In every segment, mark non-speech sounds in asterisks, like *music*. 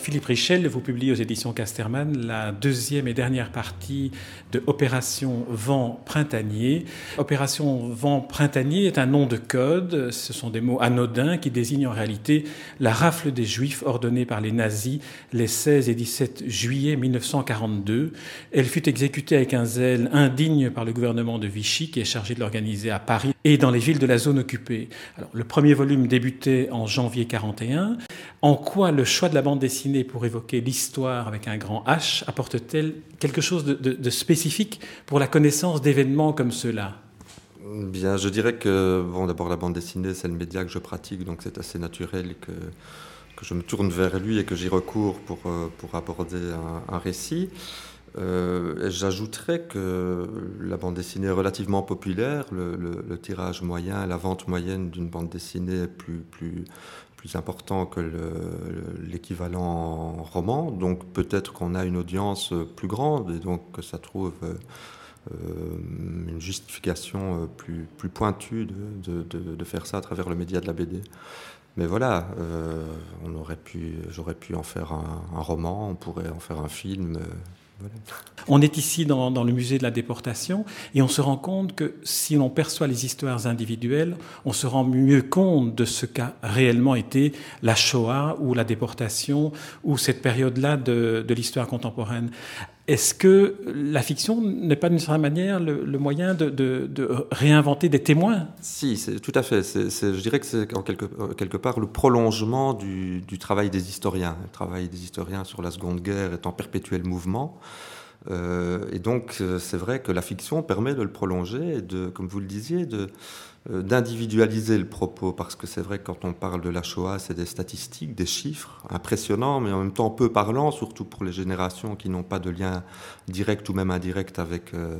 Philippe Richel, vous publiez aux éditions Casterman la deuxième et dernière partie de Opération Vent Printanier. Opération Vent Printanier est un nom de code, ce sont des mots anodins qui désignent en réalité la rafle des Juifs ordonnée par les nazis les 16 et 17 juillet 1942. Elle fut exécutée avec un zèle indigne par le gouvernement de Vichy qui est chargé de l'organiser à Paris et dans les villes de la zone occupée. Alors, le premier volume débutait en janvier 41. En quoi le choix de la bande dessinée pour évoquer l'histoire avec un grand H apporte-t-elle quelque chose de, spécifique pour la connaissance d'événements comme ceux-là? Bien, je dirais que bon, d'abord la bande dessinée, c'est le média que je pratique, donc c'est assez naturel que, que je me tourne vers lui et que j'y recours pour, euh, pour aborder un, récit. Euh, J'ajouterais que la bande dessinée est relativement populaire, le, tirage moyen, la vente moyenne d'une bande dessinée est plus, plus, important que l'équivalent roman. Donc peut-être qu'on a une audience plus grande et donc que ça trouve euh, une justification plus, pointue de, faire ça à travers le média de la BD. Mais voilà, euh, j'aurais pu en faire un, roman, on pourrait en faire un film. On est ici dans, le musée de la déportation et on se rend compte que si l'on perçoit les histoires individuelles, on se rend mieux compte de ce qu'a réellement été la Shoah ou la déportation ou cette période-là de l'histoire contemporaine. Est-ce que la fiction n'est pas d'une certaine manière le, moyen de, réinventer des témoins? Si, c'est tout à fait. je dirais que c'est en quelque, quelque, part le prolongement du, travail des historiens. Le travail des historiens sur la Seconde Guerre est en perpétuel mouvement. Euh, et donc, euh, c'est vrai que la fiction permet de le prolonger et de, comme vous le disiez, de, euh, d'individualiser le propos, parce que c'est vrai que quand on parle de la Shoah, c'est des statistiques, des chiffres impressionnants, mais en même temps peu parlants, surtout pour les générations qui n'ont pas de lien direct ou même indirect avec, euh,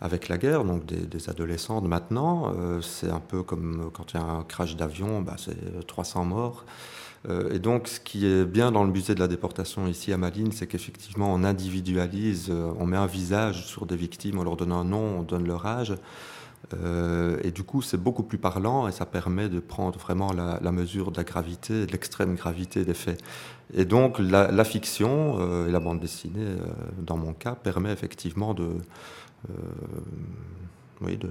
avec la guerre, donc des, adolescents de maintenant. Euh, c'est un peu comme quand il y a un crash d'avion, bah, c'est 300 morts. et donc, ce qui est bien dans le musée de la déportation ici à Malines, c'est qu'effectivement, on individualise, on met un visage sur des victimes, on leur donne un nom, on donne leur âge. Euh, et du coup, c'est beaucoup plus parlant et ça permet de prendre vraiment la, mesure de la gravité, de l'extrême gravité des faits. Et donc, la, fiction euh, et la bande dessinée, euh, dans mon cas, permet effectivement de, oui, de,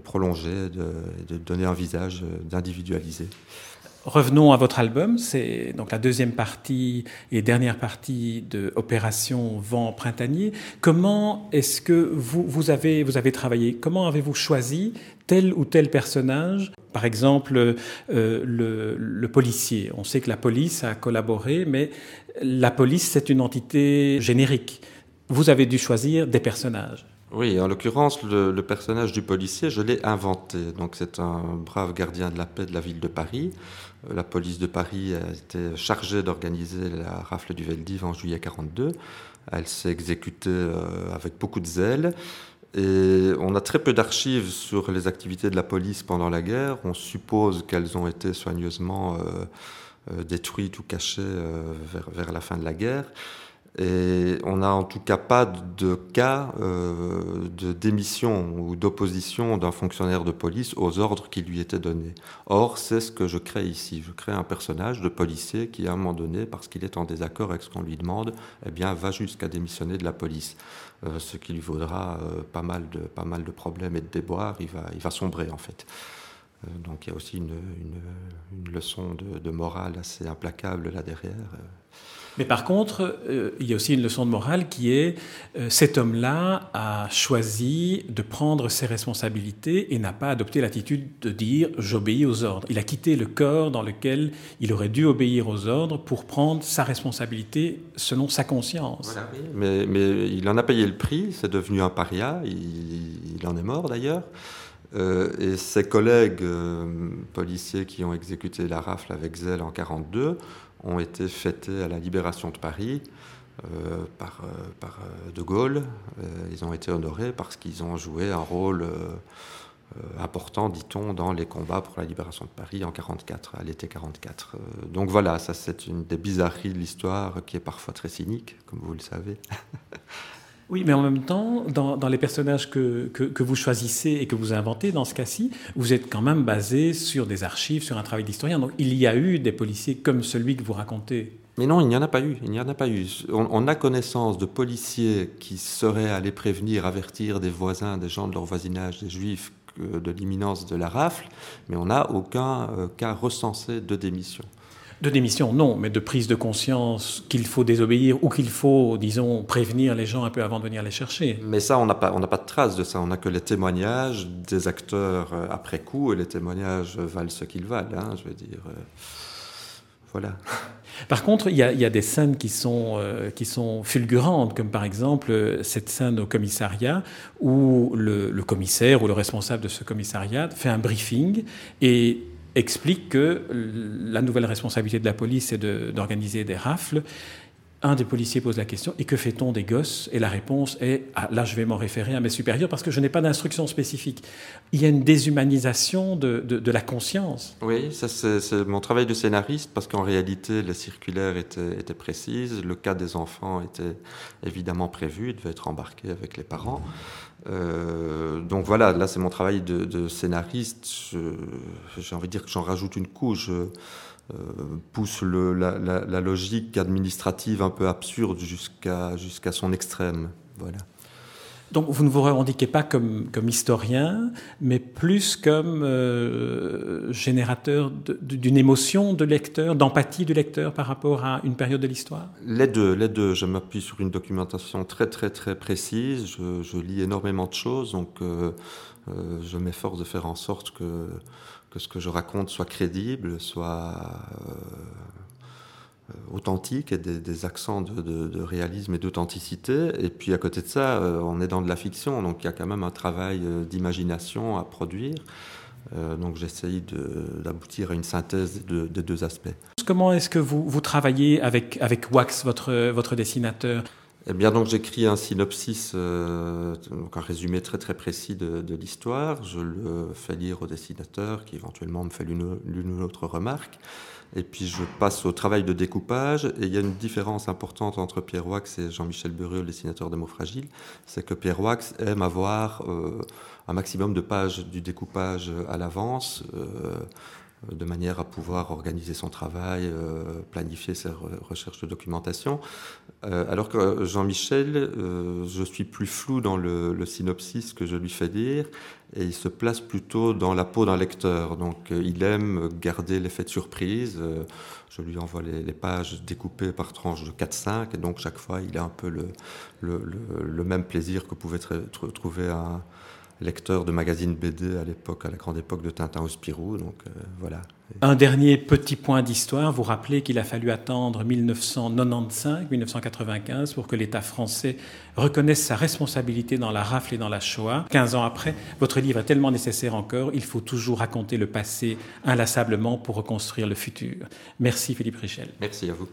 prolonger, de, de donner un visage, d'individualiser. Revenons à votre album, c'est donc la deuxième partie et dernière partie de Opération Vent Printanier. Comment est-ce que vous, vous, avez, vous avez travaillé? Comment avez-vous choisi tel ou tel personnage? Par exemple, euh, le, le policier. On sait que la police a collaboré, mais la police, c'est une entité générique. Vous avez dû choisir des personnages. Oui, en l'occurrence, le, le, personnage du policier, je l'ai inventé. Donc, c'est un brave gardien de la paix de la ville de Paris. Euh, la police de Paris a été chargée d'organiser la rafle du Veldiv en juillet 42. Elle s'est exécutée euh, avec beaucoup de zèle. Et on a très peu d'archives sur les activités de la police pendant la guerre. On suppose qu'elles ont été soigneusement euh, détruites ou cachées vers, vers, la fin de la guerre. Et on n'a en tout cas pas de cas euh, de démission ou d'opposition d'un fonctionnaire de police aux ordres qui lui étaient donnés. Or, c'est ce que je crée ici. Je crée un personnage de policier qui, à un moment donné, parce qu'il est en désaccord avec ce qu'on lui demande, eh bien, va jusqu'à démissionner de la police. Euh, ce qui lui vaudra euh, pas, mal de, pas mal de problèmes et de déboires. Il va, il va sombrer, en fait. Euh, donc il y a aussi une, une, une leçon de, de, morale assez implacable là derrière. Mais par contre, euh, il y a aussi une leçon de morale qui est euh, cet homme-là a choisi de prendre ses responsabilités et n'a pas adopté l'attitude de dire j'obéis aux ordres. Il a quitté le corps dans lequel il aurait dû obéir aux ordres pour prendre sa responsabilité selon sa conscience. Voilà, mais, mais, il en a payé le prix, c'est devenu un paria, il, il en est mort d'ailleurs. Euh, et ses collègues policiers qui ont exécuté la rafle avec zèle en 1942 ont été fêtés à la libération de Paris euh, par, euh, euh, De Gaulle. ils ont été honorés parce qu'ils ont joué un rôle important, dit-on, dans les combats pour la libération de Paris en 44, à l'été 44. donc voilà, ça c'est une des bizarreries de l'histoire qui est parfois très cynique, comme vous le savez. *laughs* Oui, mais en même temps, dans, les personnages que, que, vous choisissez et que vous inventez, dans ce cas-ci, vous êtes quand même basé sur des archives, sur un travail d'historien. Donc il y a eu des policiers comme celui que vous racontez. Mais non, il n'y en a pas eu. Il n'y en a pas eu. On, a connaissance de policiers qui seraient allés prévenir, avertir des voisins, des gens de leur voisinage, des juifs, de l'imminence de la rafle, mais on n'a aucun euh, cas recensé de démission. De démission, non, mais de prise de conscience qu'il faut désobéir ou qu'il faut, disons, prévenir les gens un peu avant de venir les chercher. Mais ça, on n'a pas, pas de traces de ça. On n'a que les témoignages des acteurs euh, après coup, et les témoignages valent ce qu'ils valent. Hein, je veux dire, euh, voilà. *laughs* Par contre, il y, a, des scènes qui sont, euh, qui sont fulgurantes, comme par exemple cette scène au commissariat où le, le commissaire ou le responsable de ce commissariat fait un briefing et explique que la nouvelle responsabilité de la police est d'organiser des rafles. Un des policiers pose la question Et que fait-on des gosses? Et la réponse est ah, Là, je vais m'en référer à mes supérieurs parce que je n'ai pas d'instruction spécifique. Il y a une déshumanisation de, de, la conscience. Oui, ça c'est mon travail de scénariste parce qu'en réalité, la circulaire était, était, précise, le cas des enfants était évidemment prévu, il devait être embarqué avec les parents. Euh, donc voilà, là c'est mon travail de, scénariste. J'ai envie de dire que j'en rajoute une couche. Je euh, pousse la, logique administrative un peu absurde jusqu'à jusqu'à son extrême. Voilà. Donc vous ne vous revendiquez pas comme, comme historien, mais plus comme euh, générateur d'une émotion de lecteur, d'empathie du lecteur par rapport à une période de l'histoire? Les deux. Je m'appuie sur une documentation très très très précise. Je, lis énormément de choses, donc euh, euh, je m'efforce de faire en sorte que, que ce que je raconte soit crédible, soit authentique et des, accents de, réalisme et d'authenticité. Et puis à côté de ça, euh, on est dans de la fiction, donc il y a quand même un travail euh, d'imagination à produire. donc j'essaye d'aboutir à une synthèse des deux aspects. Comment est-ce que vous, vous travaillez avec, avec Wax, votre, votre dessinateur? Eh bien, donc j'écris un synopsis, donc un résumé très très précis de, de l'histoire. Je le fais lire au dessinateur qui éventuellement me fait l'une ou l'autre remarque. Et puis je passe au travail de découpage. Et il y a une différence importante entre Pierre Wax et Jean-Michel Burieux, le dessinateur des mots fragiles. C'est que Pierre Wax aime avoir euh, un maximum de pages du découpage à l'avance. Euh, de manière à pouvoir organiser son travail, euh, planifier ses recherches de documentation. Euh, alors que Jean-Michel, euh, je suis plus flou dans le, synopsis que je lui fais dire, et il se place plutôt dans la peau d'un lecteur. Donc il aime garder l'effet de surprise. je lui envoie les, pages découpées par tranches de 4-5, et donc chaque fois il a un peu le, même plaisir que pouvait trouver un lecteur de magazines BD à l'époque, à la grande époque de Tintin au Spirou. Donc euh, voilà. Un dernier petit point d'histoire. Vous rappelez qu'il a fallu attendre 1995-1995 pour que l'État français reconnaisse sa responsabilité dans la rafle et dans la Shoah. 15 ans après, votre livre est tellement nécessaire encore. Il faut toujours raconter le passé inlassablement pour reconstruire le futur. Merci Philippe Richel. Merci à vous.